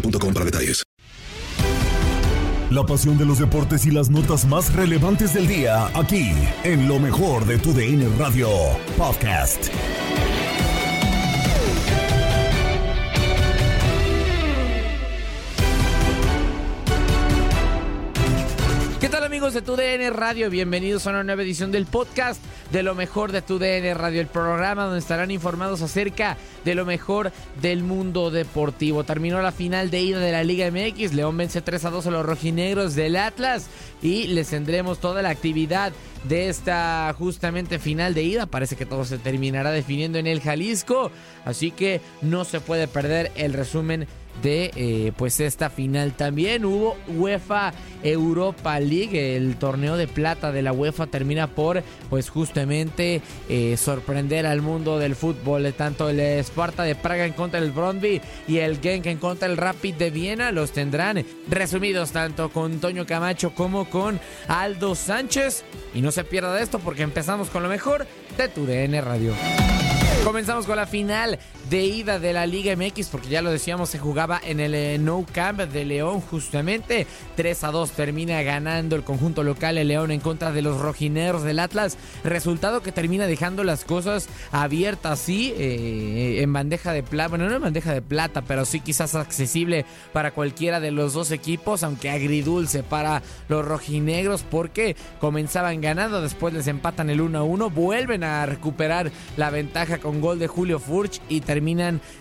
boostmobile.com para detalles. La pasión de los deportes y las notas más relevantes del día, aquí, en lo mejor de tu DN Radio Podcast. ¿Qué tal amigos de tu DN Radio? Bienvenidos a una nueva edición del podcast de lo mejor de tu DN Radio, el programa donde estarán informados acerca de lo mejor del mundo deportivo. Terminó la final de ida de la Liga MX, León vence 3 a 2 a los rojinegros del Atlas y les tendremos toda la actividad de esta justamente final de ida. Parece que todo se terminará definiendo en el Jalisco, así que no se puede perder el resumen de eh, pues esta final. También hubo UEFA Europa League. El torneo de plata de la UEFA termina por pues justamente eh, sorprender al mundo del fútbol. Tanto el Sparta de Praga en contra del Brondby y el Genk en contra del Rapid de Viena los tendrán resumidos tanto con Toño Camacho como con Aldo Sánchez. Y no se pierda de esto porque empezamos con lo mejor de tu DN Radio. Comenzamos con la final de ida de la Liga MX, porque ya lo decíamos, se jugaba en el eh, No Camp de León, justamente. 3 a 2 termina ganando el conjunto local, el León, en contra de los rojineros del Atlas. Resultado que termina dejando las cosas abiertas, sí, eh, en bandeja de plata. Bueno, no en bandeja de plata, pero sí quizás accesible para cualquiera de los dos equipos, aunque agridulce para los rojinegros, porque comenzaban ganando, después les empatan el 1 a 1, vuelven a recuperar la ventaja con gol de Julio Furch y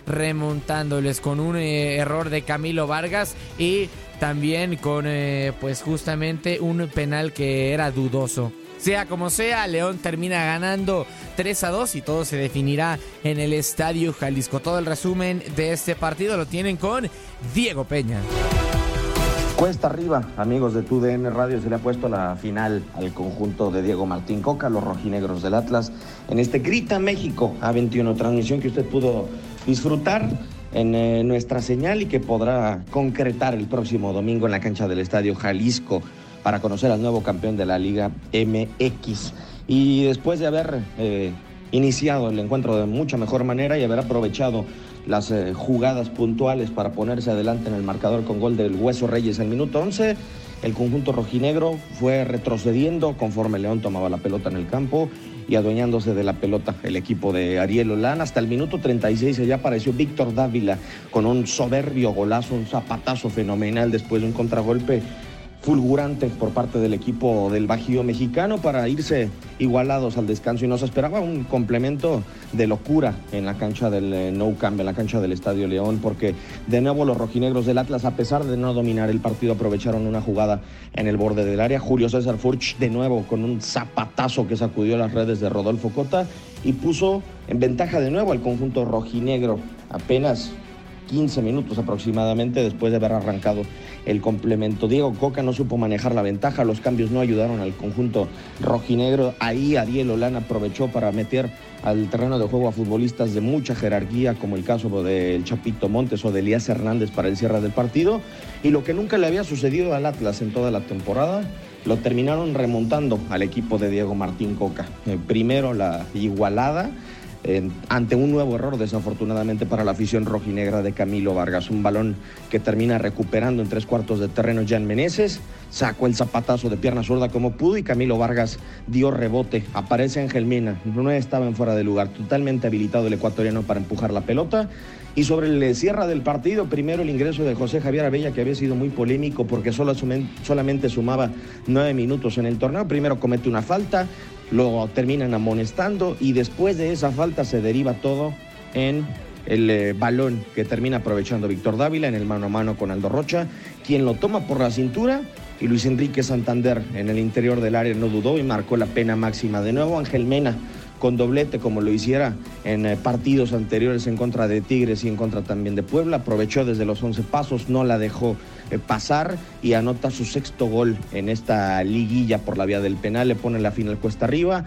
remontándoles con un eh, error de Camilo Vargas y también con eh, pues justamente un penal que era dudoso. Sea como sea, León termina ganando 3 a 2 y todo se definirá en el Estadio Jalisco. Todo el resumen de este partido lo tienen con Diego Peña. Cuesta arriba, amigos de TUDN Radio, se le ha puesto la final al conjunto de Diego Martín Coca, los rojinegros del Atlas, en este Grita México A21, transmisión que usted pudo disfrutar en eh, nuestra señal y que podrá concretar el próximo domingo en la cancha del Estadio Jalisco para conocer al nuevo campeón de la Liga MX. Y después de haber eh, iniciado el encuentro de mucha mejor manera y haber aprovechado las eh, jugadas puntuales para ponerse adelante en el marcador con gol del Hueso Reyes al minuto 11. El conjunto rojinegro fue retrocediendo conforme León tomaba la pelota en el campo y adueñándose de la pelota el equipo de Ariel Olán. Hasta el minuto 36 allá apareció Víctor Dávila con un soberbio golazo, un zapatazo fenomenal después de un contragolpe fulgurante por parte del equipo del Bajío mexicano para irse igualados al descanso y nos esperaba un complemento de locura en la cancha del eh, No Camp, en la cancha del Estadio León, porque de nuevo los rojinegros del Atlas, a pesar de no dominar el partido, aprovecharon una jugada en el borde del área. Julio César Furch de nuevo con un zapatazo que sacudió las redes de Rodolfo Cota y puso en ventaja de nuevo al conjunto rojinegro. Apenas 15 minutos aproximadamente después de haber arrancado el complemento. Diego Coca no supo manejar la ventaja, los cambios no ayudaron al conjunto rojinegro. Ahí Ariel Olán aprovechó para meter al terreno de juego a futbolistas de mucha jerarquía, como el caso del Chapito Montes o de Elías Hernández para el cierre del partido. Y lo que nunca le había sucedido al Atlas en toda la temporada, lo terminaron remontando al equipo de Diego Martín Coca. Eh, primero la igualada ante un nuevo error desafortunadamente para la afición rojinegra de Camilo Vargas. Un balón que termina recuperando en tres cuartos de terreno Jan Meneses, sacó el zapatazo de pierna zurda como pudo y Camilo Vargas dio rebote. Aparece Ángel Mena, no estaba en fuera de lugar, totalmente habilitado el ecuatoriano para empujar la pelota. Y sobre el cierre del partido, primero el ingreso de José Javier Abella, que había sido muy polémico porque solo, solamente sumaba nueve minutos en el torneo. Primero comete una falta, lo terminan amonestando y después de esa falta se deriva todo en el eh, balón que termina aprovechando Víctor Dávila en el mano a mano con Aldo Rocha, quien lo toma por la cintura y Luis Enrique Santander en el interior del área no dudó y marcó la pena máxima. De nuevo Ángel Mena con doblete como lo hiciera en eh, partidos anteriores en contra de Tigres y en contra también de Puebla. Aprovechó desde los 11 pasos, no la dejó eh, pasar y anota su sexto gol en esta liguilla por la vía del penal. Le pone la final cuesta arriba.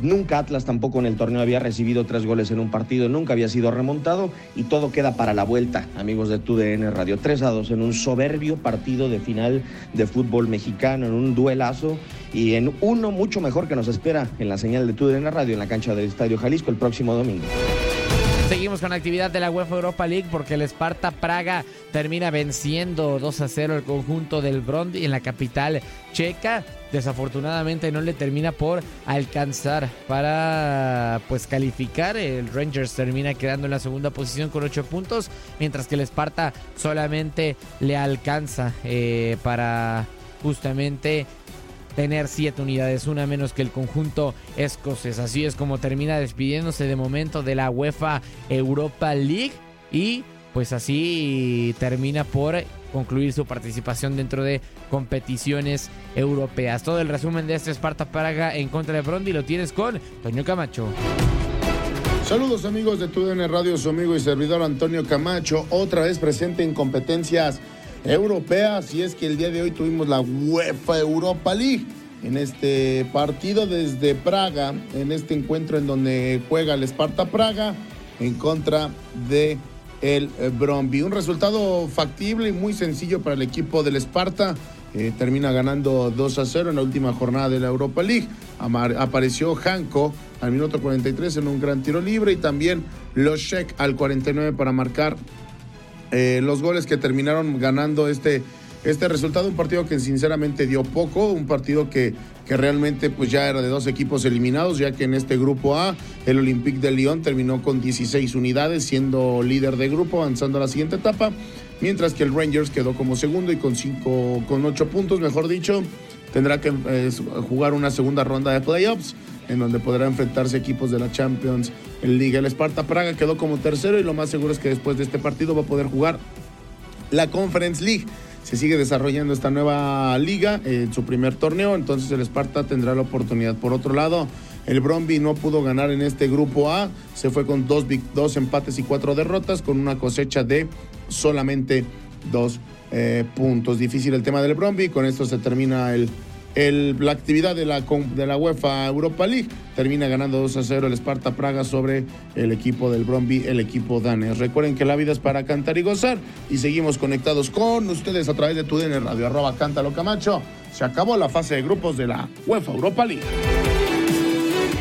Nunca Atlas tampoco en el torneo había recibido tres goles en un partido, nunca había sido remontado y todo queda para la vuelta, amigos de TUDN Radio. 3 a 2 en un soberbio partido de final de fútbol mexicano, en un duelazo y en uno mucho mejor que nos espera en la señal de TUDN Radio en la cancha del Estadio Jalisco el próximo domingo. Seguimos con la actividad de la UEFA Europa League porque el Sparta Praga termina venciendo 2 a 0 el conjunto del Brond en la capital checa. Desafortunadamente no le termina por alcanzar para pues calificar. El Rangers termina quedando en la segunda posición con 8 puntos, mientras que el Sparta solamente le alcanza eh, para justamente tener siete unidades, una menos que el conjunto escocés. Así es como termina despidiéndose de momento de la UEFA Europa League y pues así termina por concluir su participación dentro de competiciones europeas. Todo el resumen de este Esparta Praga en contra de Brondi lo tienes con Toño Camacho. Saludos amigos de TUDN Radio, su amigo y servidor Antonio Camacho, otra vez presente en competencias europeas y es que el día de hoy tuvimos la UEFA Europa League en este partido desde Praga, en este encuentro en donde juega el Sparta Praga en contra de el Bromby. Un resultado factible y muy sencillo para el equipo del Sparta. Eh, termina ganando 2 a 0 en la última jornada de la Europa League. apareció Hanko al minuto 43 en un gran tiro libre y también Loschek al 49 para marcar eh, los goles que terminaron ganando este, este resultado. Un partido que sinceramente dio poco, un partido que, que realmente pues ya era de dos equipos eliminados, ya que en este grupo A el Olympique de Lyon terminó con 16 unidades, siendo líder de grupo, avanzando a la siguiente etapa, mientras que el Rangers quedó como segundo y con, cinco, con 8 puntos, mejor dicho, tendrá que eh, jugar una segunda ronda de playoffs en donde podrá enfrentarse equipos de la Champions League. El Sparta Praga quedó como tercero y lo más seguro es que después de este partido va a poder jugar la Conference League. Se sigue desarrollando esta nueva liga en su primer torneo, entonces el Sparta tendrá la oportunidad. Por otro lado, el Bromby no pudo ganar en este grupo A, se fue con dos, dos empates y cuatro derrotas, con una cosecha de solamente dos eh, puntos. Difícil el tema del Bromby, con esto se termina el la actividad de la, de la UEFA Europa League. Termina ganando 2 a 0 el Sparta Praga sobre el equipo del Bromby, el equipo danés. Recuerden que la vida es para cantar y gozar y seguimos conectados con ustedes a través de tu Radio, arroba Cántalo Camacho. Se acabó la fase de grupos de la UEFA Europa League.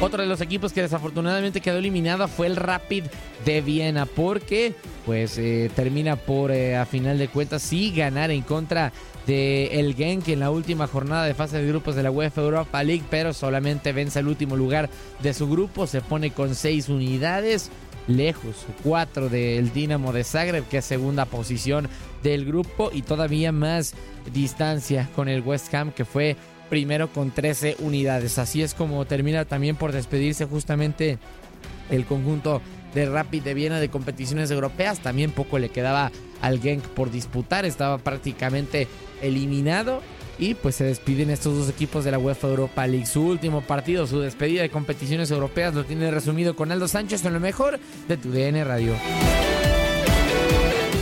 Otro de los equipos que desafortunadamente quedó eliminado fue el Rapid de Viena porque pues eh, termina por eh, a final de cuentas sí ganar en contra de el Genk en la última jornada de fase de grupos de la UEFA Europa League, pero solamente vence el último lugar de su grupo, se pone con seis unidades. lejos, 4 del Dinamo de Zagreb, que es segunda posición del grupo, y todavía más distancia con el West Ham, que fue primero con 13 unidades. Así es como termina también por despedirse justamente el conjunto de Rapid de Viena de competiciones europeas. También poco le quedaba al Genk por disputar, estaba prácticamente eliminado. Y pues se despiden estos dos equipos de la UEFA Europa League. Su último partido, su despedida de competiciones europeas, lo tiene resumido con Aldo Sánchez en lo mejor de tu DN Radio.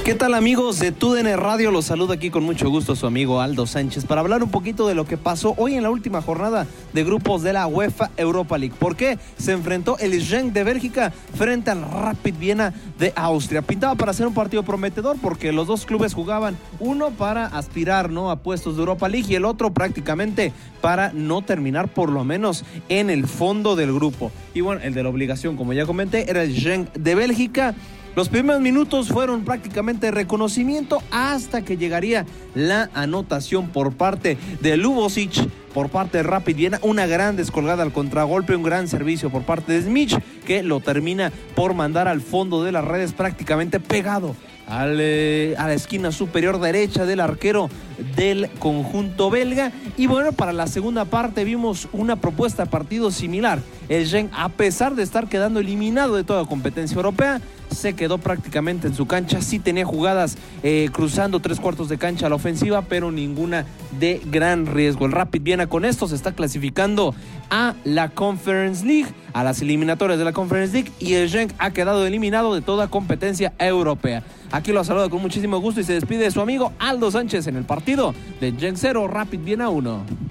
¿Qué tal amigos de TUDN Radio? Los saludo aquí con mucho gusto su amigo Aldo Sánchez para hablar un poquito de lo que pasó hoy en la última jornada de grupos de la UEFA Europa League. ¿Por qué? Se enfrentó el Genk de Bélgica frente al Rapid Viena de Austria. Pintaba para ser un partido prometedor porque los dos clubes jugaban uno para aspirar ¿no? a puestos de Europa League y el otro prácticamente para no terminar por lo menos en el fondo del grupo. Y bueno, el de la obligación, como ya comenté, era el Genk de Bélgica. Los primeros minutos fueron prácticamente reconocimiento hasta que llegaría la anotación por parte de Lubosic, por parte de Rapid Viena, una gran descolgada al contragolpe, un gran servicio por parte de Smith que lo termina por mandar al fondo de las redes prácticamente pegado eh, a la esquina superior derecha del arquero del conjunto belga. Y bueno, para la segunda parte vimos una propuesta de partido similar. El Gen, a pesar de estar quedando eliminado de toda competencia europea, se quedó prácticamente en su cancha. Sí tenía jugadas eh, cruzando tres cuartos de cancha a la ofensiva, pero ninguna de gran riesgo. El Rapid Viena con esto se está clasificando a la Conference League, a las eliminatorias de la Conference League, y el Genk ha quedado eliminado de toda competencia europea. Aquí lo saluda con muchísimo gusto y se despide de su amigo Aldo Sánchez en el partido de Gen 0 Rapid Viena 1.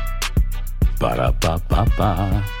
Ba-da-ba-ba-ba.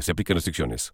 Se aplican restricciones.